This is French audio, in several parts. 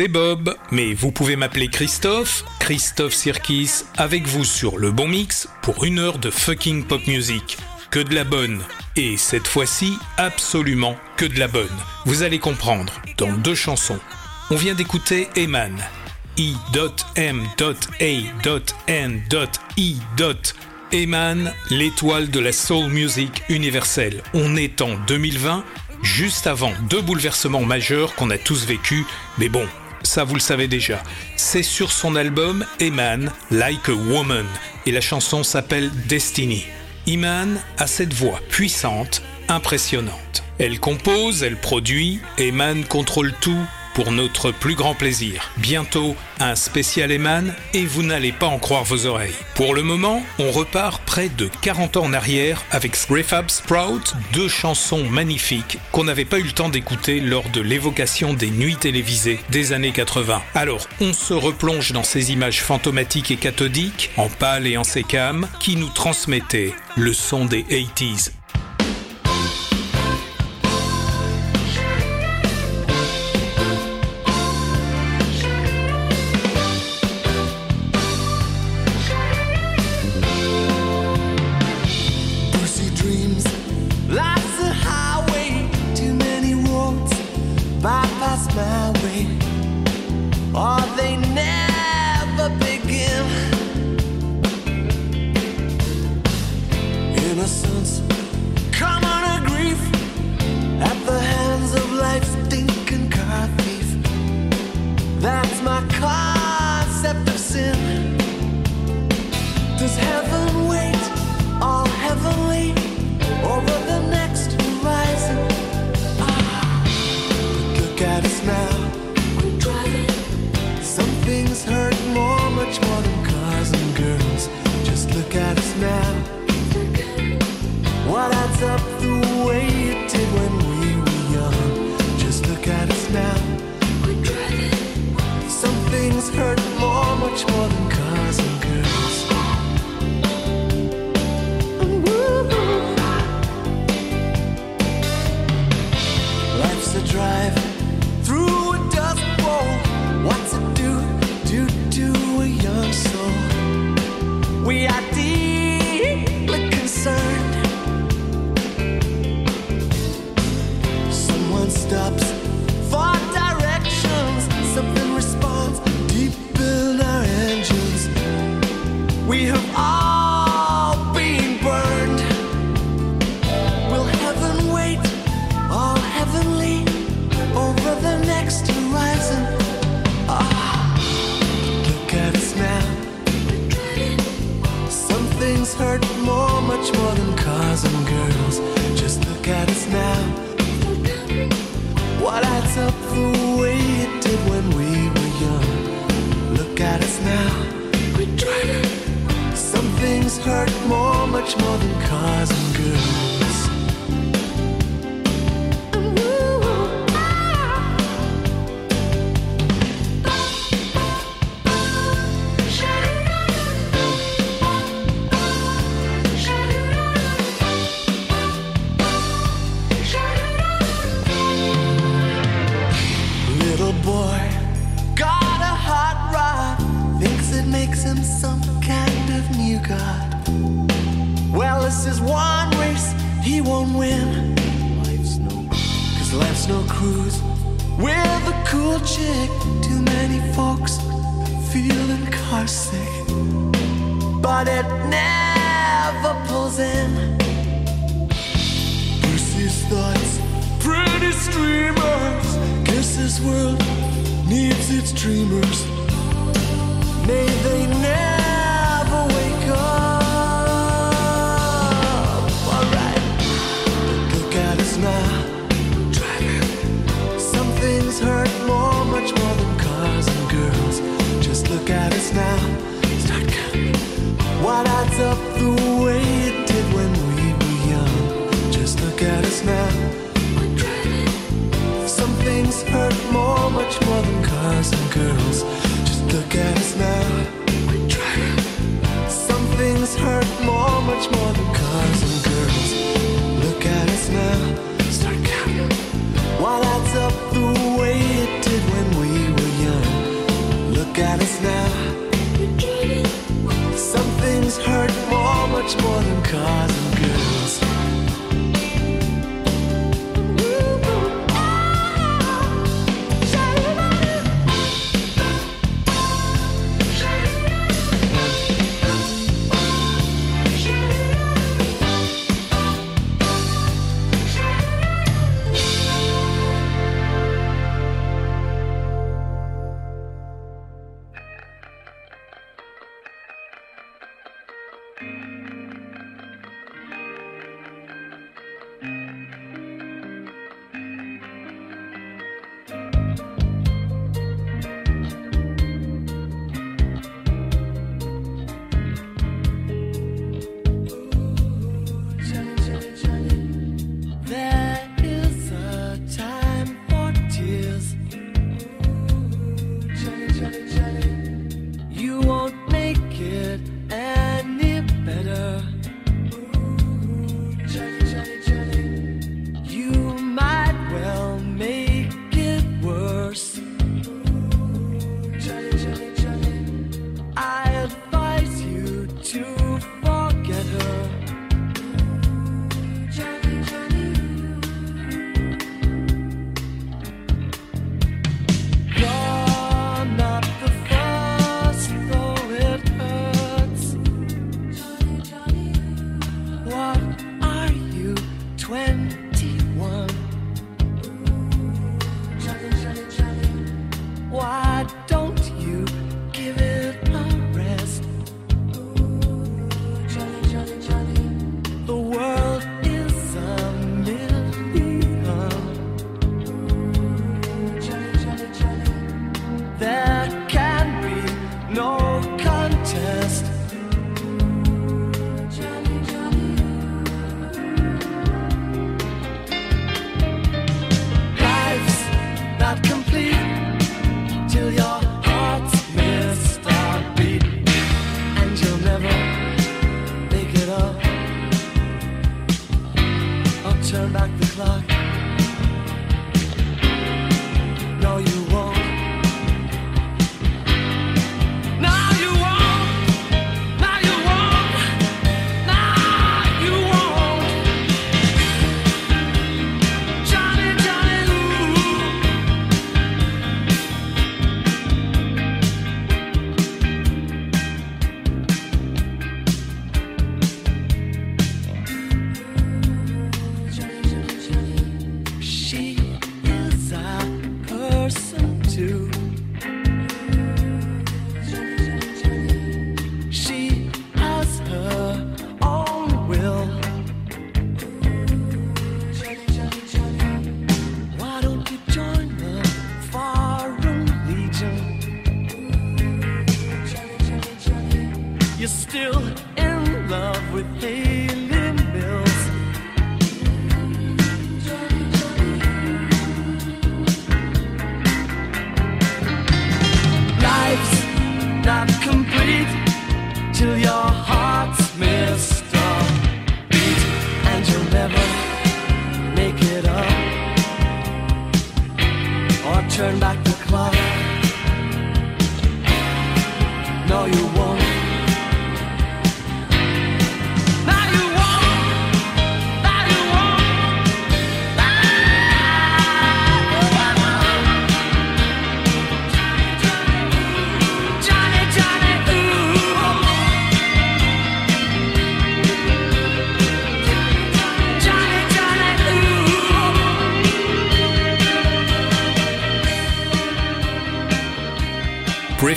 C'est Bob, mais vous pouvez m'appeler Christophe, Christophe Sirkis, avec vous sur le bon mix pour une heure de fucking pop music. Que de la bonne. Et cette fois-ci, absolument que de la bonne. Vous allez comprendre, dans deux chansons. On vient d'écouter Eman. I.M.A.N.I. Eman, l'étoile de la soul music universelle. On est en 2020, juste avant deux bouleversements majeurs qu'on a tous vécus, mais bon, ça vous le savez déjà. C'est sur son album Eman, Like a Woman, et la chanson s'appelle Destiny. Iman a cette voix puissante, impressionnante. Elle compose, elle produit, Eman contrôle tout pour notre plus grand plaisir. Bientôt, un spécial Eman et vous n'allez pas en croire vos oreilles. Pour le moment, on repart près de 40 ans en arrière avec Prefab Sprout, deux chansons magnifiques qu'on n'avait pas eu le temps d'écouter lors de l'évocation des nuits télévisées des années 80. Alors, on se replonge dans ces images fantomatiques et cathodiques, en pâle et en sécam, qui nous transmettaient le son des 80s. Us now. This is one race he won't win. Life's no, cause life's no cruise with a cool chick. Too many folks feeling car sick, but it never pulls in. Bruce's thoughts, pretty streamers. Guess this world needs its dreamers. May they never now. Start counting. What adds up the way it did when we were young? Just look at us now. Some things hurt more, much more than cars and girls. Just look at us now. Some things hurt more, much more than cars and girls. Look at us now. Start counting. What adds up much more than cars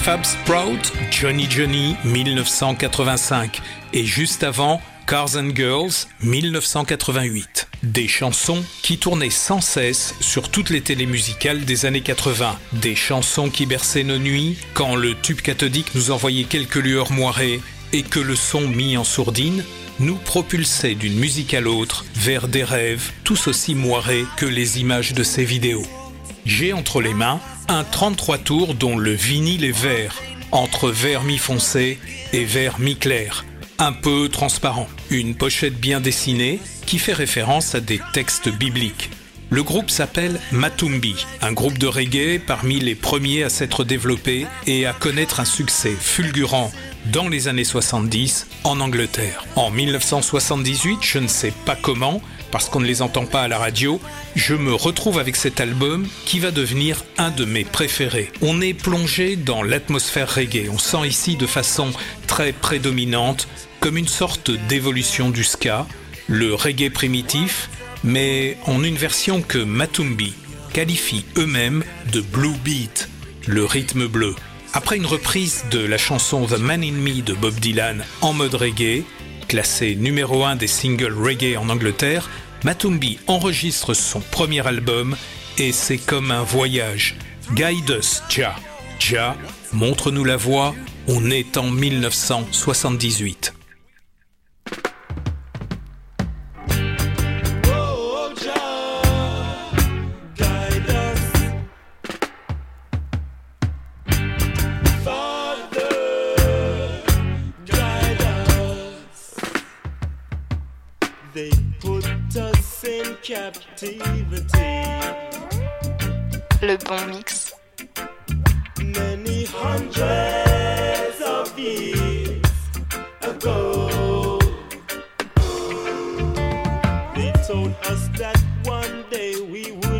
Prefab Sprout, Johnny Johnny 1985 et juste avant Cars and Girls 1988. Des chansons qui tournaient sans cesse sur toutes les télémusicales des années 80. Des chansons qui berçaient nos nuits quand le tube cathodique nous envoyait quelques lueurs moirées et que le son mis en sourdine nous propulsait d'une musique à l'autre vers des rêves tous aussi moirés que les images de ces vidéos. J'ai entre les mains un 33 tours dont le vinyle est vert, entre vert mi-foncé et vert mi-clair, un peu transparent. Une pochette bien dessinée qui fait référence à des textes bibliques. Le groupe s'appelle Matumbi, un groupe de reggae parmi les premiers à s'être développé et à connaître un succès fulgurant dans les années 70 en Angleterre. En 1978, je ne sais pas comment, parce qu'on ne les entend pas à la radio, je me retrouve avec cet album qui va devenir un de mes préférés. On est plongé dans l'atmosphère reggae, on sent ici de façon très prédominante comme une sorte d'évolution du ska, le reggae primitif, mais en une version que Matumbi qualifie eux-mêmes de blue beat, le rythme bleu. Après une reprise de la chanson The Man in Me de Bob Dylan en mode reggae, classé numéro 1 des singles reggae en Angleterre, Matumbi enregistre son premier album et c'est comme un voyage. Guide us, Ja. Ja, montre-nous la voie, on est en 1978. Le bon mix. many hundreds of years ago. They told us that one day we would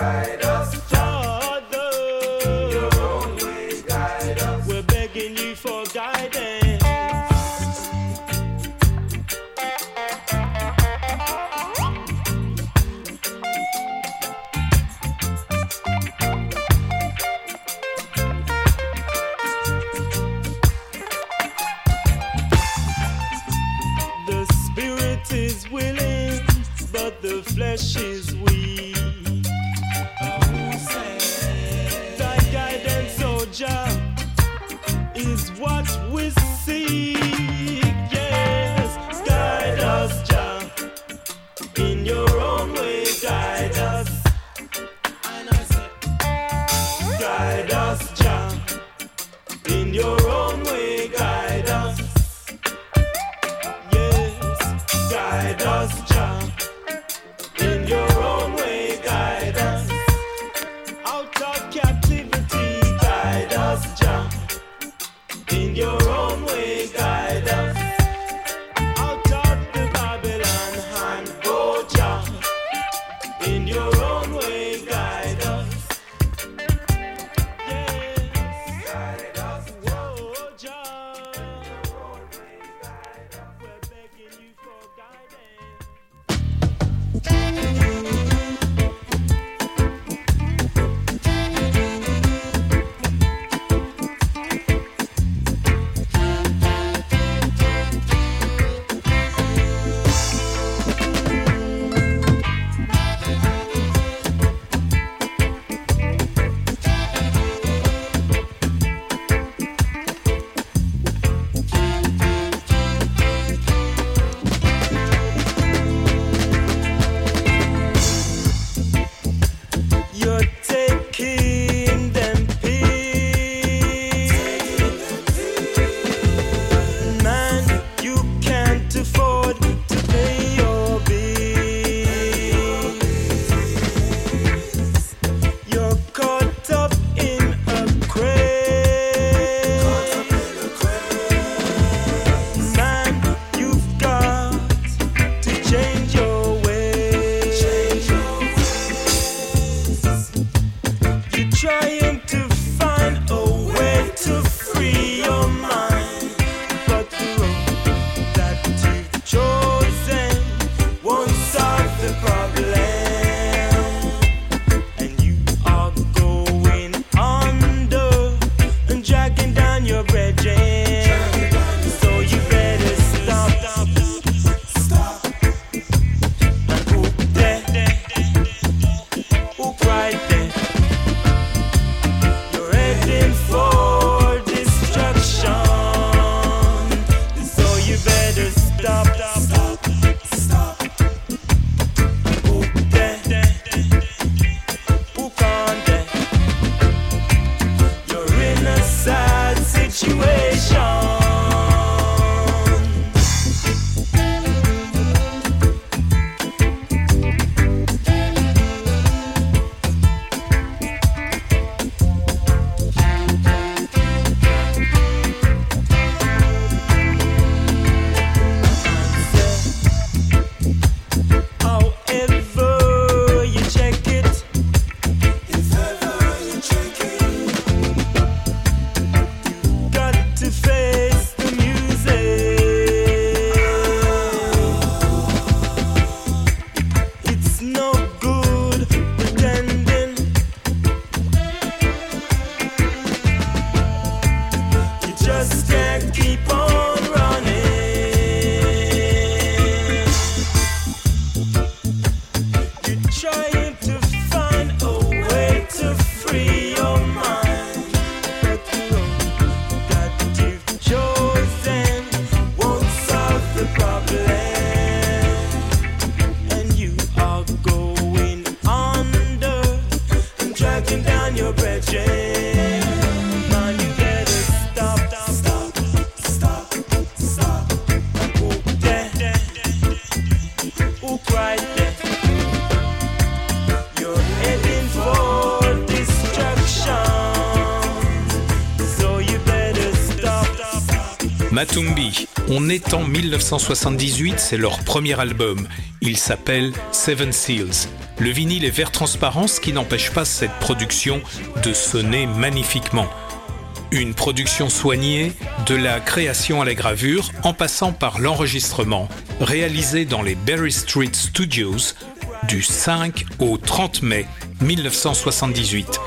Matumbi, On est en 1978, c'est leur premier album. Il s'appelle Seven Seals. Le vinyle est vert transparent, ce qui n'empêche pas cette production de sonner magnifiquement. Une production soignée, de la création à la gravure, en passant par l'enregistrement, réalisé dans les Berry Street Studios du 5 au 30 mai 1978.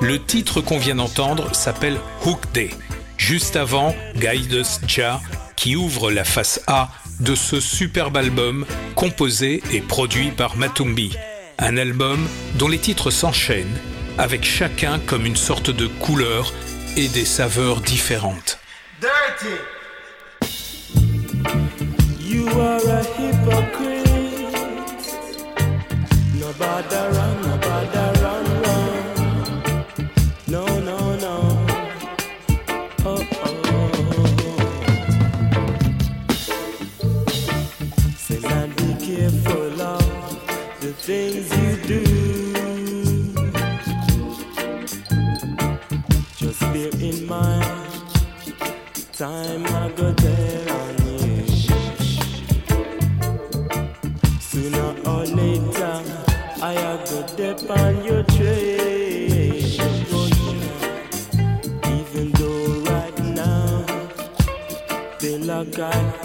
Le titre qu'on vient d'entendre s'appelle Hook Day, juste avant Guides Ja qui ouvre la face A de ce superbe album composé et produit par Matumbi. Un album dont les titres s'enchaînent, avec chacun comme une sorte de couleur et des saveurs différentes. God.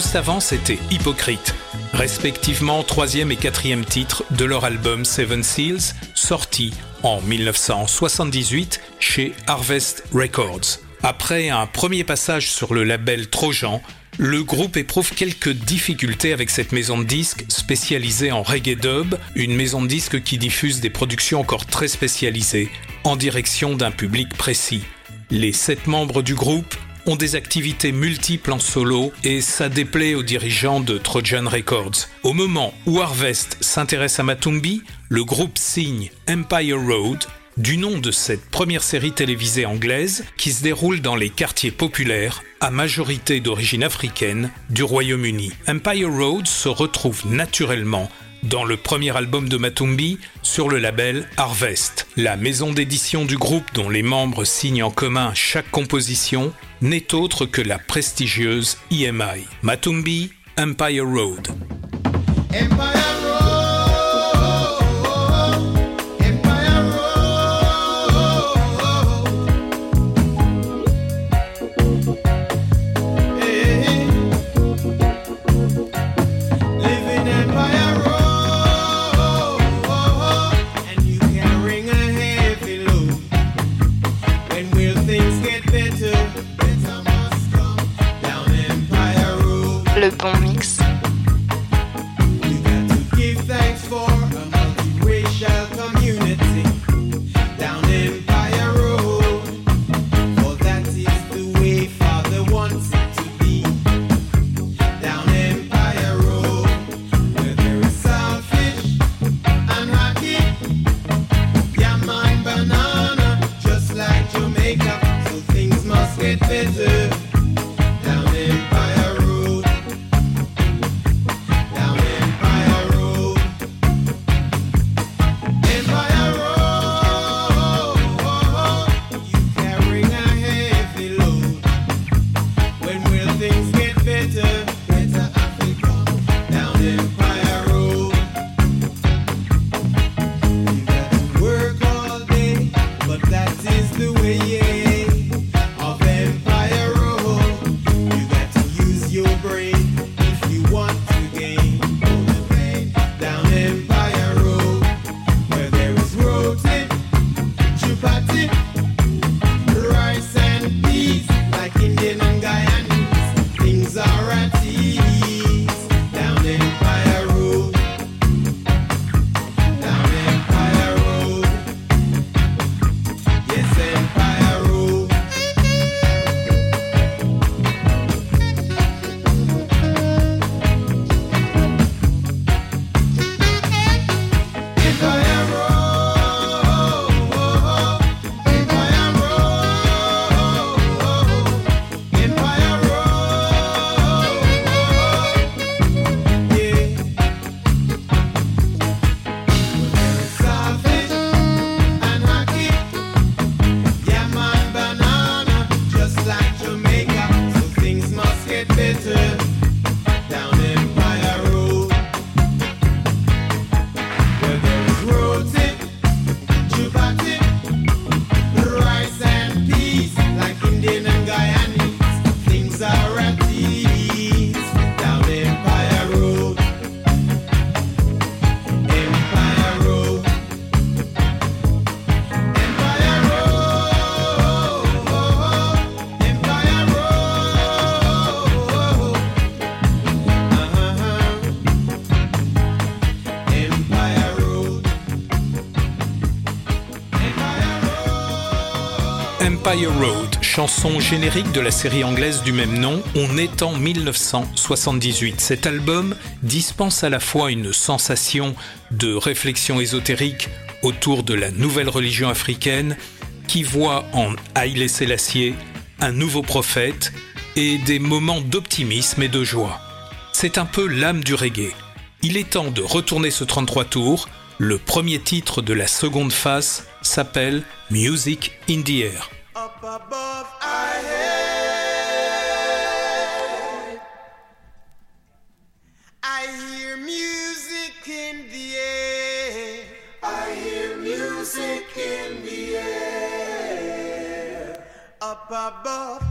Juste avant, c'était Hypocrite, respectivement troisième et quatrième titre de leur album Seven Seals, sorti en 1978 chez Harvest Records. Après un premier passage sur le label Trojan, le groupe éprouve quelques difficultés avec cette maison de disques spécialisée en reggae dub, une maison de disques qui diffuse des productions encore très spécialisées, en direction d'un public précis. Les sept membres du groupe ont des activités multiples en solo et ça déplaît aux dirigeants de Trojan Records. Au moment où Harvest s'intéresse à Matumbi, le groupe signe Empire Road, du nom de cette première série télévisée anglaise qui se déroule dans les quartiers populaires, à majorité d'origine africaine, du Royaume-Uni. Empire Road se retrouve naturellement dans le premier album de Matumbi sur le label Harvest. La maison d'édition du groupe dont les membres signent en commun chaque composition n'est autre que la prestigieuse EMI. Matumbi, Empire Road. Empire Road, Empire Road, chanson générique de la série anglaise du même nom, on est en 1978. Cet album dispense à la fois une sensation de réflexion ésotérique autour de la nouvelle religion africaine qui voit en Haïlé Sélassié un nouveau prophète et des moments d'optimisme et de joie. C'est un peu l'âme du reggae. Il est temps de retourner ce 33 tours. Le premier titre de la seconde phase s'appelle Music in the Air. Up above our head, I hear music in the air. I hear music in the air. Up above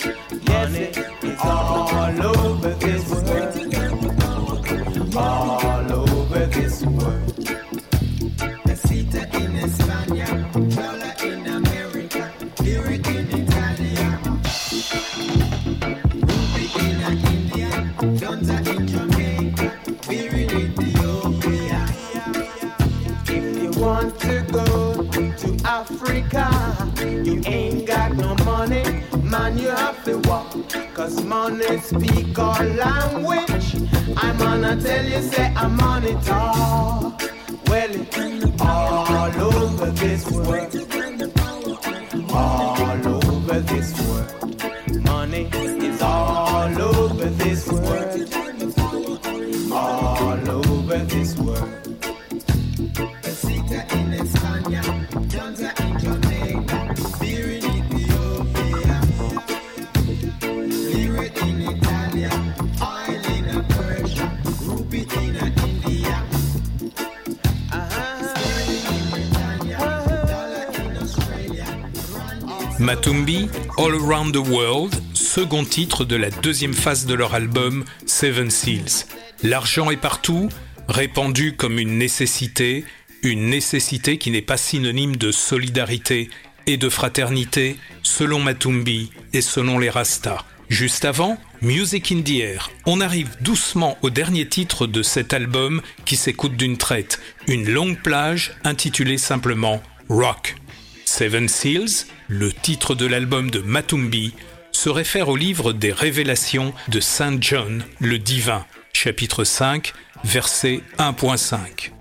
Yes, Money. Money speak our language. I'm gonna tell you, say I'm on it all. All Around the World, second titre de la deuxième phase de leur album Seven Seals. L'argent est partout, répandu comme une nécessité, une nécessité qui n'est pas synonyme de solidarité et de fraternité, selon Matumbi et selon les Rastas. Juste avant, Music in the Air. On arrive doucement au dernier titre de cet album qui s'écoute d'une traite, une longue plage intitulée simplement Rock. Seven Seals, le titre de l'album de Matumbi, se réfère au livre des révélations de Saint John le Divin, chapitre 5, verset 1.5.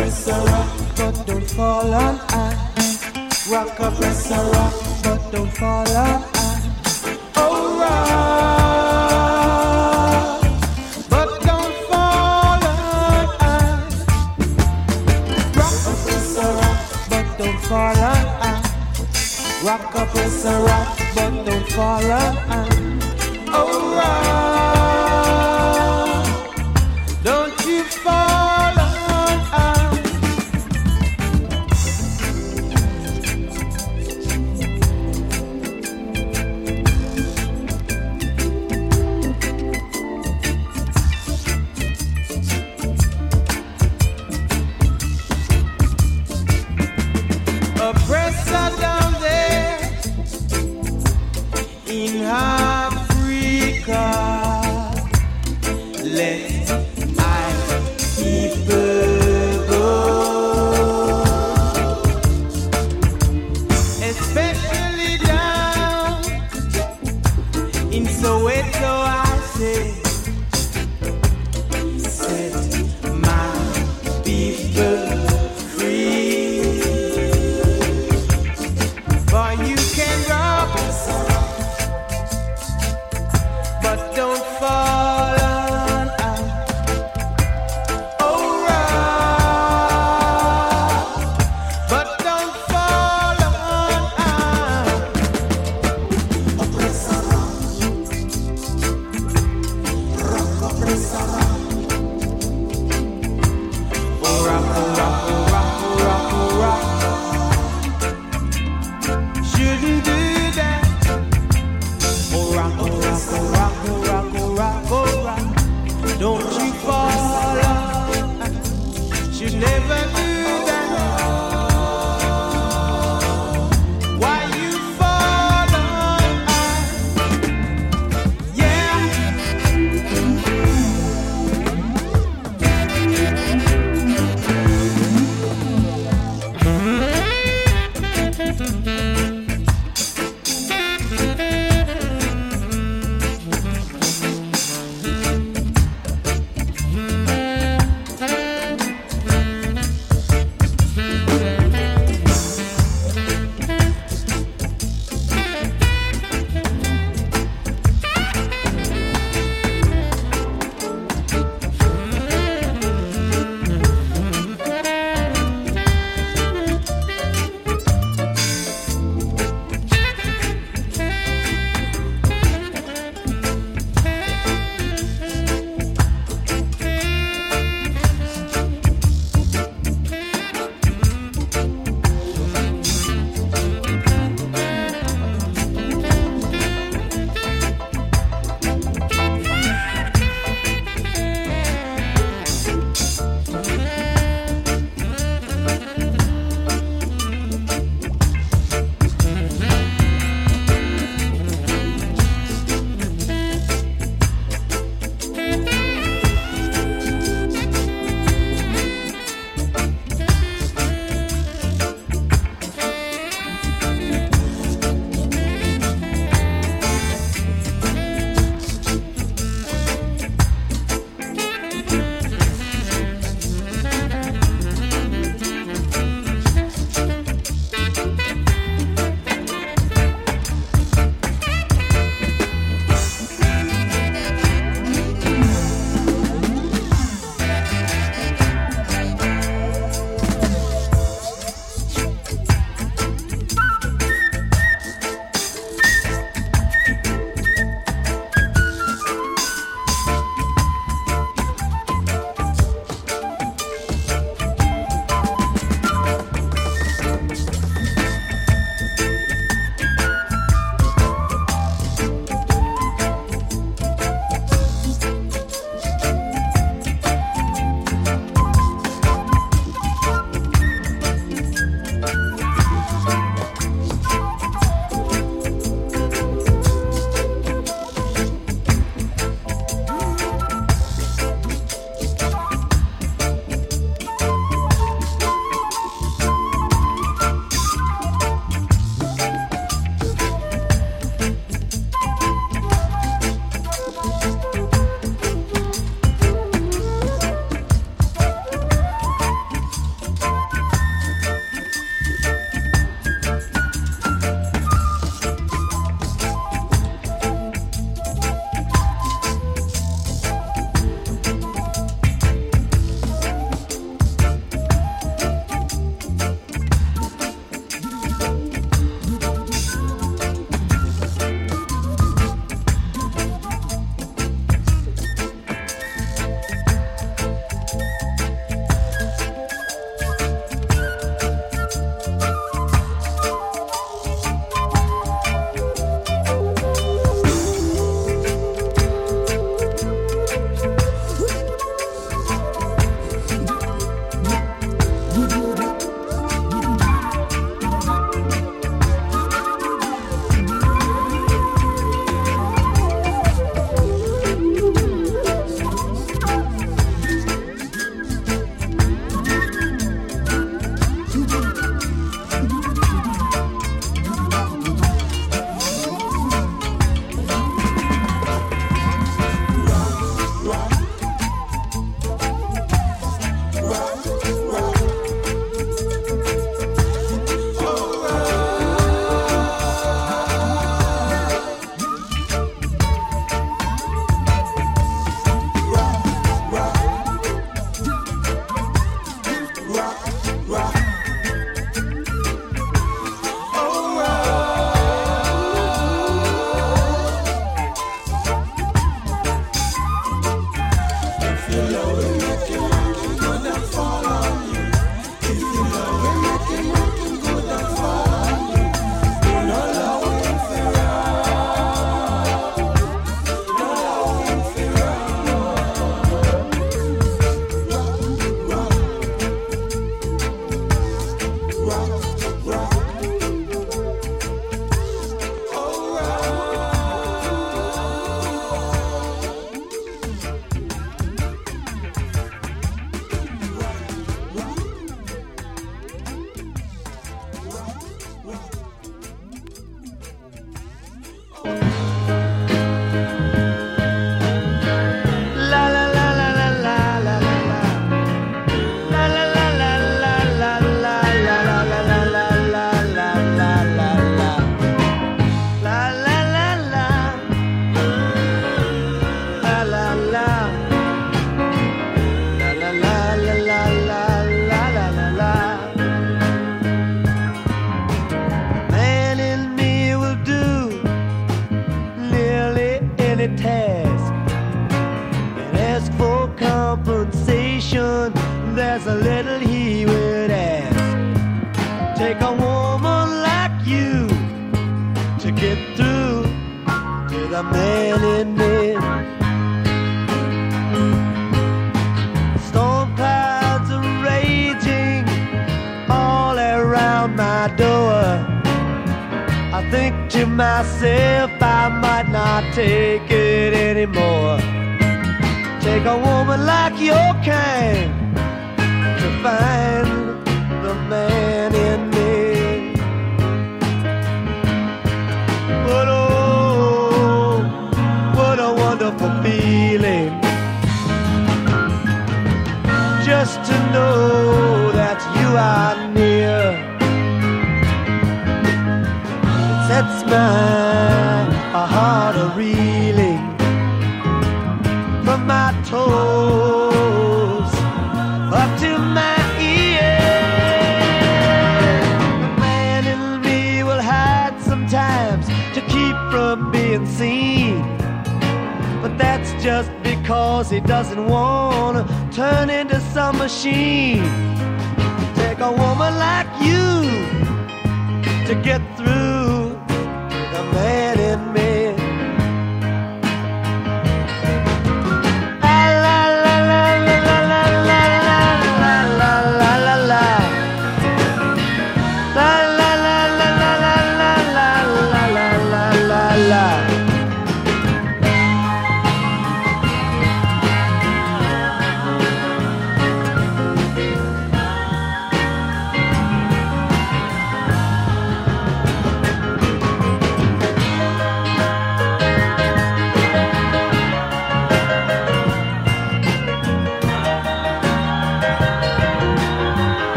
press a rock, but don't fall on I. Rock up, press a rock, but don't fall on I. Oh, rock, but don't fall on. Rock up, press a rock, but don't fall on. Rock a rock, but don't fall on. Oh, rock, myself I might not take it anymore. Take a woman like your kind to find the man in me. But oh, what a wonderful feeling just to know that you are Sets my heart a reeling from my toes up to my ears. The man in me will hide sometimes to keep from being seen. But that's just because he doesn't want to turn into some machine. Take a woman like you to get through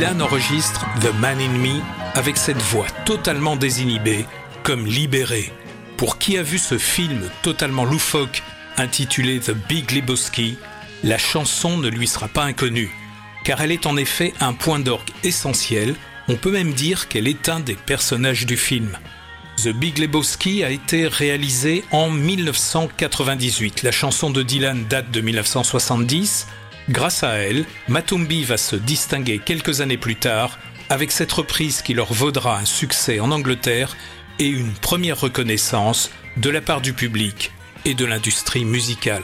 Dylan enregistre The Man in Me avec cette voix totalement désinhibée, comme libérée. Pour qui a vu ce film totalement loufoque intitulé The Big Lebowski, la chanson ne lui sera pas inconnue, car elle est en effet un point d'orgue essentiel, on peut même dire qu'elle est un des personnages du film. The Big Lebowski a été réalisé en 1998. La chanson de Dylan date de 1970. Grâce à elle, Matumbi va se distinguer quelques années plus tard avec cette reprise qui leur vaudra un succès en Angleterre et une première reconnaissance de la part du public et de l'industrie musicale.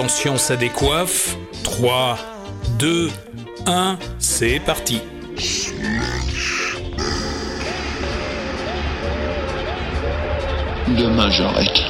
Attention, ça décoiffe. 3, 2, 1, c'est parti. Demain j'arrête.